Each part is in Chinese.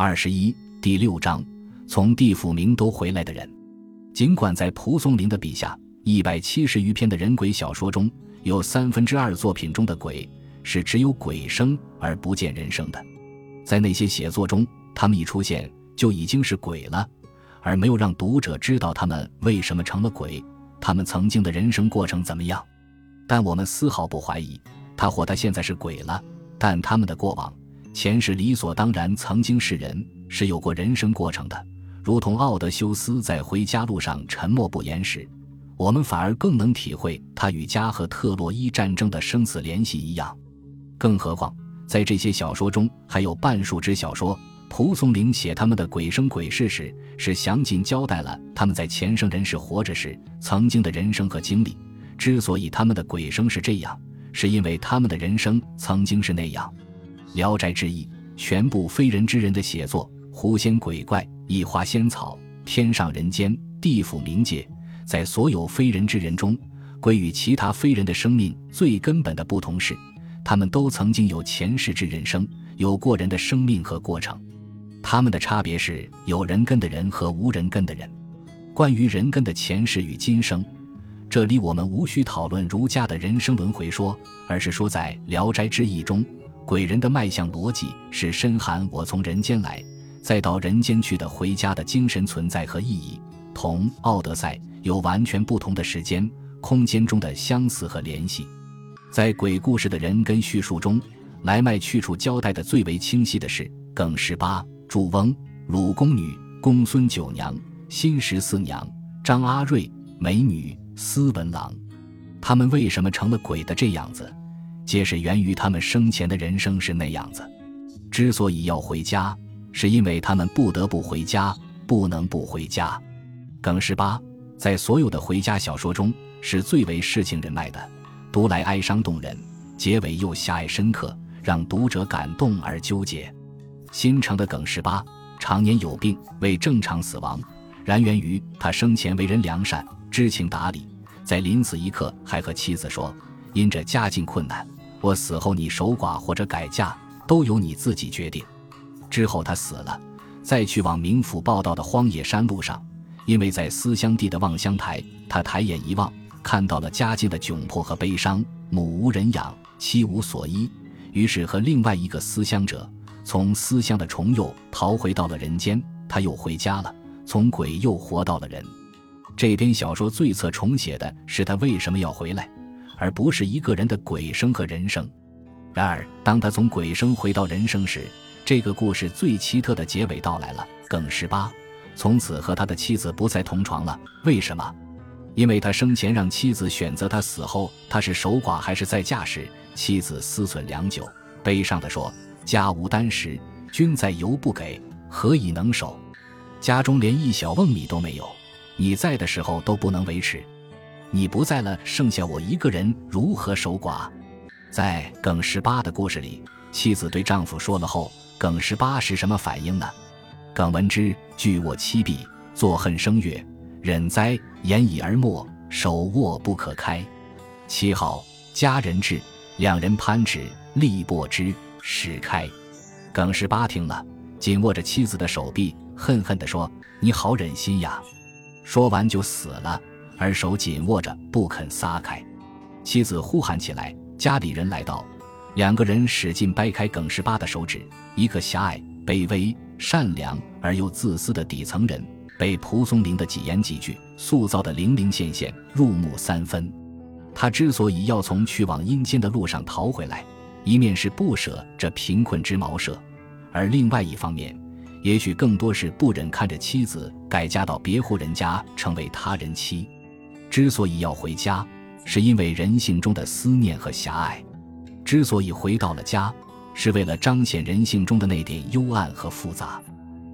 二十一第六章，从地府明都回来的人。尽管在蒲松龄的笔下，一百七十余篇的人鬼小说中有三分之二作品中的鬼是只有鬼声而不见人生的，在那些写作中，他们一出现就已经是鬼了，而没有让读者知道他们为什么成了鬼，他们曾经的人生过程怎么样。但我们丝毫不怀疑他或他现在是鬼了，但他们的过往。前世理所当然曾经是人，是有过人生过程的，如同奥德修斯在回家路上沉默不言时，我们反而更能体会他与加和特洛伊战争的生死联系一样。更何况，在这些小说中，还有半数之小说，蒲松龄写他们的鬼生鬼事时，是详尽交代了他们在前生人世活着时曾经的人生和经历。之所以他们的鬼生是这样，是因为他们的人生曾经是那样。《聊斋志异》全部非人之人的写作，狐仙鬼怪、异花仙草、天上人间、地府冥界，在所有非人之人中，鬼与其他非人的生命最根本的不同是，他们都曾经有前世之人生，有过人的生命和过程。他们的差别是有人根的人和无人根的人。关于人根的前世与今生，这里我们无需讨论儒家的人生轮回说，而是说在《聊斋志异》中。鬼人的脉象逻辑是深含我从人间来，再到人间去的回家的精神存在和意义，同《奥德赛》有完全不同的时间、空间中的相似和联系。在鬼故事的人跟叙述中，来脉去处交代的最为清晰的是耿十八、祝翁、鲁公女、公孙九娘、辛十四娘、张阿瑞、美女、斯文郎，他们为什么成了鬼的这样子？皆是源于他们生前的人生是那样子，之所以要回家，是因为他们不得不回家，不能不回家。耿十八在所有的回家小说中是最为世情人脉的，读来哀伤动人，结尾又狭隘深刻，让读者感动而纠结。新城的耿十八常年有病，未正常死亡，然源于他生前为人良善，知情达理，在临死一刻还和妻子说：“因着家境困难。”我死后，你守寡或者改嫁，都由你自己决定。之后他死了，再去往冥府报道的荒野山路上，因为在思乡地的望乡台，他抬眼一望，看到了家境的窘迫和悲伤，母无人养，妻无所依，于是和另外一个思乡者，从思乡的重佑逃回到了人间。他又回家了，从鬼又活到了人。这篇小说最侧重写的是他为什么要回来。而不是一个人的鬼生和人生。然而，当他从鬼生回到人生时，这个故事最奇特的结尾到来了。耿十八从此和他的妻子不再同床了。为什么？因为他生前让妻子选择他死后他是守寡还是再嫁时，妻子思忖良久，悲伤地说：“家无单食，君在犹不给，何以能守？家中连一小瓮米都没有，你在的时候都不能维持。”你不在了，剩下我一个人，如何守寡？在耿十八的故事里，妻子对丈夫说了后，耿十八是什么反应呢？耿闻之，惧握妻臂，作恨声曰：“忍哉！言已而默，手握不可开。”七号家人至，两人攀指，力薄之，始开。耿十八听了，紧握着妻子的手臂，恨恨地说：“你好忍心呀！”说完就死了。而手紧握着不肯撒开，妻子呼喊起来。家里人来到，两个人使劲掰开耿十八的手指。一个狭隘、卑微、善良而又自私的底层人，被蒲松龄的几言几句塑造的零零现现，入木三分。他之所以要从去往阴间的路上逃回来，一面是不舍这贫困之茅舍，而另外一方面，也许更多是不忍看着妻子改嫁到别户人家，成为他人妻。之所以要回家，是因为人性中的思念和狭隘；之所以回到了家，是为了彰显人性中的那点幽暗和复杂。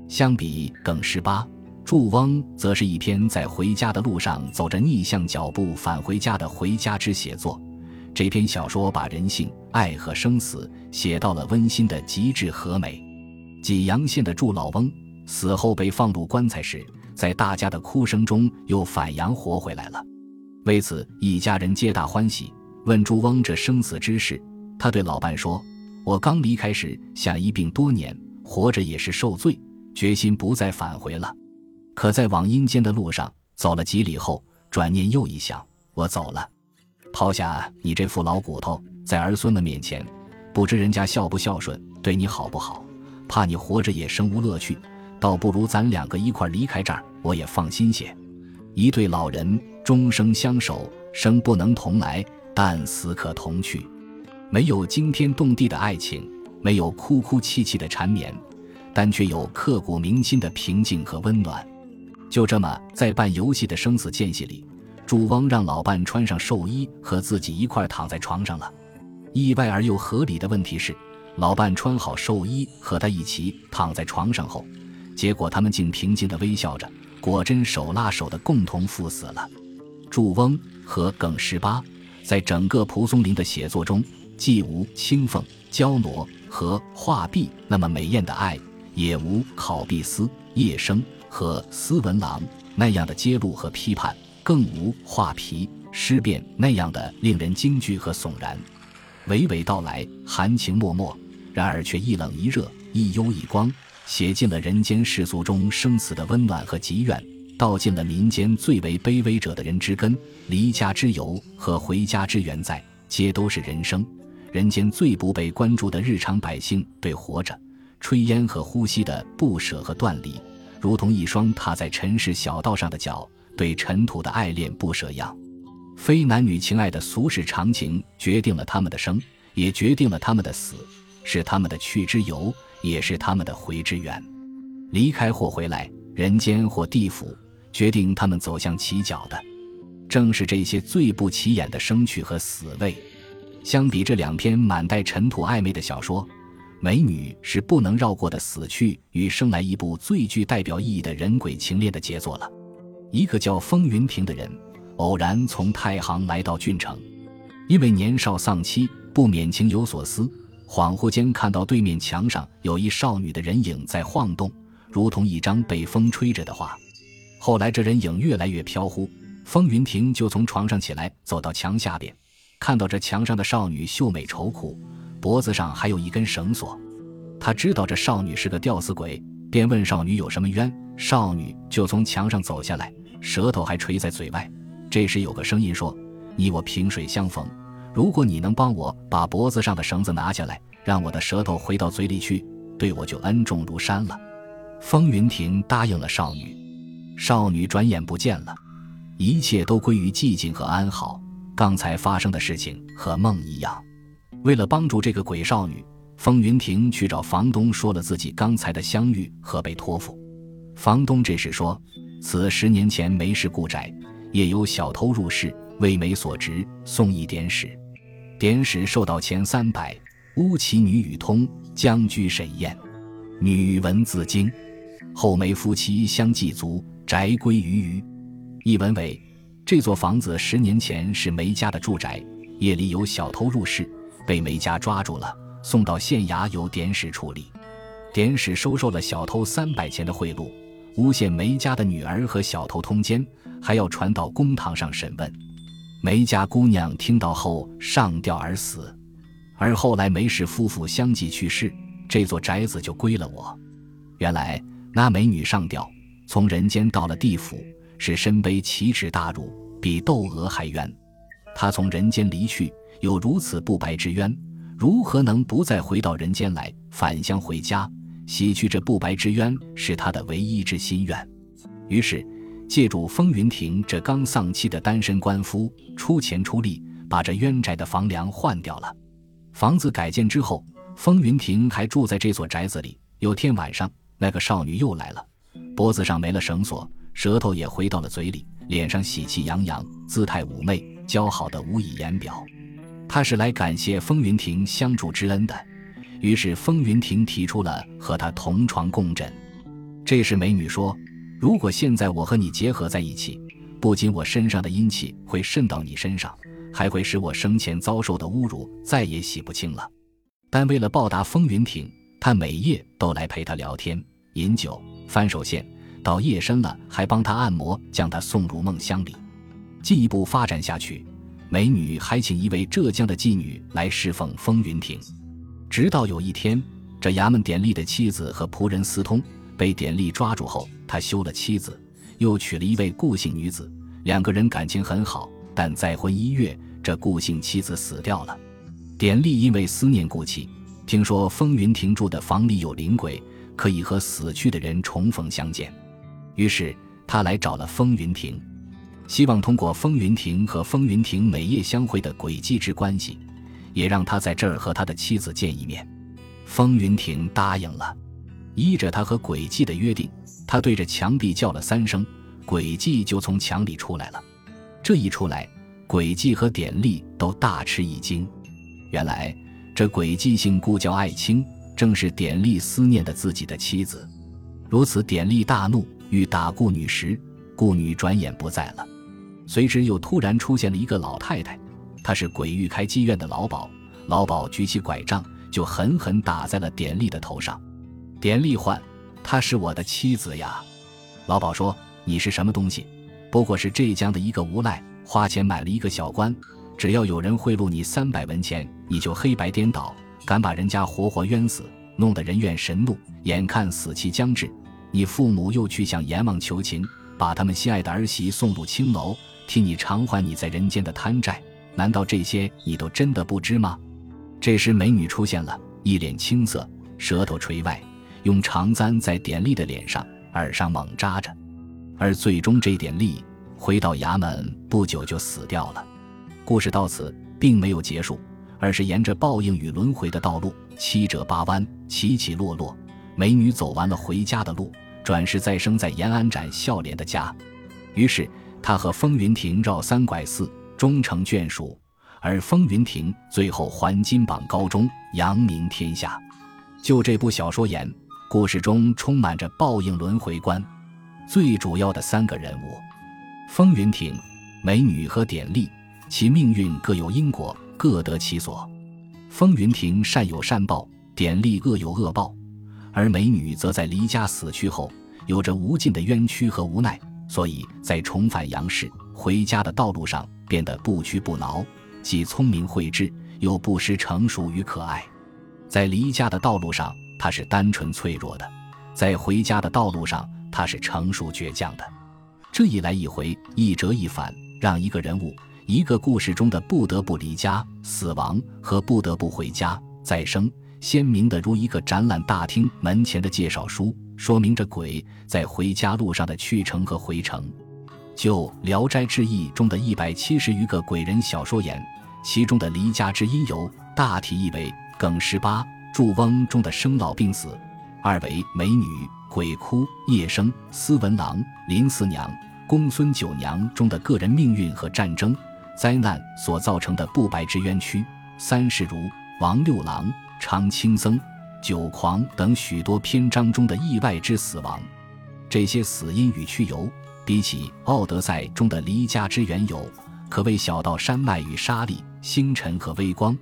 相比耿十八，祝翁则是一篇在回家的路上走着逆向脚步返回家的回家之写作。这篇小说把人性、爱和生死写到了温馨的极致和美。济阳县的祝老翁死后被放入棺材时。在大家的哭声中，又反阳活回来了。为此，一家人皆大欢喜。问朱翁这生死之事，他对老伴说：“我刚离开时，想一病多年，活着也是受罪，决心不再返回了。可在往阴间的路上走了几里后，转念又一想，我走了，抛下你这副老骨头，在儿孙们面前，不知人家孝不孝顺，对你好不好，怕你活着也生无乐趣，倒不如咱两个一块离开这儿，我也放心些。一对老人终生相守，生不能同来，但死可同去。没有惊天动地的爱情，没有哭哭泣泣的缠绵，但却有刻骨铭心的平静和温暖。就这么，在办游戏的生死间隙里，祝翁让老伴穿上寿衣，和自己一块躺在床上了。意外而又合理的问题是，老伴穿好寿衣和他一起躺在床上后，结果他们竟平静地微笑着。果真手拉手的共同赴死了。祝翁和耿十八在整个蒲松龄的写作中，既无青凤、娇挪和画壁那么美艳的爱，也无考必思、叶生和斯文郎那样的揭露和批判，更无画皮、诗变那样的令人惊惧和悚然。娓娓道来，含情脉脉，然而却一冷一热，一幽一光。写尽了人间世俗中生死的温暖和积怨，道尽了民间最为卑微者的人之根、离家之由和回家之缘在，皆都是人生。人间最不被关注的日常百姓对活着、炊烟和呼吸的不舍和断离，如同一双踏在尘世小道上的脚对尘土的爱恋不舍样。非男女情爱的俗世常情决定了他们的生，也决定了他们的死，是他们的去之由。也是他们的回之源，离开或回来，人间或地府，决定他们走向起脚的，正是这些最不起眼的生趣和死味。相比这两篇满带尘土暧昧的小说，《美女》是不能绕过的死去与生来一部最具代表意义的人鬼情恋的杰作了。一个叫风云亭的人，偶然从太行来到郡城，因为年少丧妻，不免情有所思。恍惚间看到对面墙上有一少女的人影在晃动，如同一张被风吹着的画。后来这人影越来越飘忽，风云亭就从床上起来，走到墙下边，看到这墙上的少女秀美愁苦，脖子上还有一根绳索。他知道这少女是个吊死鬼，便问少女有什么冤。少女就从墙上走下来，舌头还垂在嘴外。这时有个声音说：“你我萍水相逢。”如果你能帮我把脖子上的绳子拿下来，让我的舌头回到嘴里去，对我就恩重如山了。风云亭答应了少女，少女转眼不见了，一切都归于寂静和安好。刚才发生的事情和梦一样。为了帮助这个鬼少女，风云亭去找房东说了自己刚才的相遇和被托付。房东这时说：“此十年前梅氏故宅，夜有小偷入室，为媒所执，送一点使。”典史受到前三百，乌其女与通将居沈宴，女闻自惊，后梅夫妻相继卒，宅归于余。一文为：这座房子十年前是梅家的住宅，夜里有小偷入室，被梅家抓住了，送到县衙由典史处理。典史收受了小偷三百钱的贿赂，诬陷梅家的女儿和小偷通奸，还要传到公堂上审问。梅家姑娘听到后上吊而死，而后来梅氏夫妇相继去世，这座宅子就归了我。原来那美女上吊，从人间到了地府，是身背奇耻大辱，比窦娥还冤。她从人间离去，有如此不白之冤，如何能不再回到人间来返乡回家，洗去这不白之冤，是她的唯一之心愿。于是。借助风云亭这刚丧妻的单身官夫出钱出力，把这冤宅的房梁换掉了。房子改建之后，风云亭还住在这所宅子里。有天晚上，那个少女又来了，脖子上没了绳索，舌头也回到了嘴里，脸上喜气洋洋，姿态妩媚，姣好的无以言表。她是来感谢风云亭相助之恩的。于是风云亭提出了和她同床共枕。这时美女说。如果现在我和你结合在一起，不仅我身上的阴气会渗到你身上，还会使我生前遭受的侮辱再也洗不清了。但为了报答风云亭，他每夜都来陪他聊天、饮酒、翻手线，到夜深了还帮他按摩，将他送入梦乡里。进一步发展下去，美女还请一位浙江的妓女来侍奉风云亭。直到有一天，这衙门典吏的妻子和仆人私通，被典吏抓住后，他休了妻子，又娶了一位顾姓女子，两个人感情很好。但再婚一月，这顾姓妻子死掉了。典吏因为思念顾妻，听说风云亭住的房里有灵鬼，可以和死去的人重逢相见，于是他来找了风云亭，希望通过风云亭和风云亭每夜相会的诡计之关系，也让他在这儿和他的妻子见一面。风云亭答应了，依着他和诡计的约定，他对着墙壁叫了三声，诡计就从墙里出来了。这一出来，诡计和典吏都大吃一惊。原来这诡计姓顾，叫爱卿，正是典吏思念的自己的妻子。如此，典吏大怒，欲打顾女时，顾女转眼不在了。随之又突然出现了一个老太太，她是鬼域开妓院的老鸨。老鸨举起拐杖。就狠狠打在了典吏的头上。典丽焕：“她是我的妻子呀。”老鸨说：“你是什么东西？不过是浙江的一个无赖，花钱买了一个小官。只要有人贿赂你三百文钱，你就黑白颠倒，敢把人家活活冤死，弄得人怨神怒。眼看死期将至，你父母又去向阎王求情，把他们心爱的儿媳送入青楼，替你偿还你在人间的贪债。难道这些你都真的不知吗？”这时，美女出现了，一脸青涩，舌头垂外，用长簪在典吏的脸上、耳上猛扎着，而最终这点力回到衙门不久就死掉了。故事到此并没有结束，而是沿着报应与轮回的道路七折八弯、起起落落，美女走完了回家的路，转世再生在延安展笑脸的家。于是，她和风云亭绕三拐四，终成眷属。而风云亭最后还金榜高中，扬名天下。就这部小说言，故事中充满着报应轮回观。最主要的三个人物：风云亭、美女和典吏，其命运各有因果，各得其所。风云亭善有善报，典丽恶有恶报，而美女则在离家死去后，有着无尽的冤屈和无奈，所以在重返杨氏回家的道路上变得不屈不挠。既聪明慧智，又不失成熟与可爱。在离家的道路上，他是单纯脆弱的；在回家的道路上，他是成熟倔强的。这一来一回，一折一反，让一个人物、一个故事中的不得不离家、死亡和不得不回家、再生，鲜明的如一个展览大厅门前的介绍书，说明着鬼在回家路上的去程和回程。就《聊斋志异》中的一百七十余个鬼人小说言，其中的离家之因由，大体意为耿十八、祝翁中的生老病死；二为美女、鬼哭、夜生、斯文郎、林四娘、公孙九娘中的个人命运和战争灾难所造成的不白之冤屈；三是如王六郎、常青僧、酒狂等许多篇章中的意外之死亡。这些死因与去由。比起《奥德赛》中的离家之缘由，可谓小到山脉与沙砾、星辰和微光。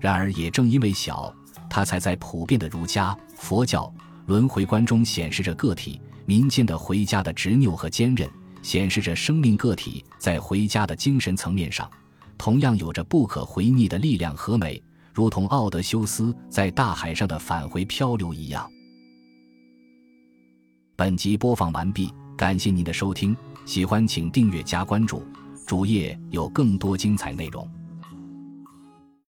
然而，也正因为小，它才在普遍的儒家、佛教轮回观中显示着个体、民间的回家的执拗和坚韧，显示着生命个体在回家的精神层面上，同样有着不可回逆的力量和美，如同奥德修斯在大海上的返回漂流一样。本集播放完毕。感谢您的收听，喜欢请订阅加关注，主页有更多精彩内容。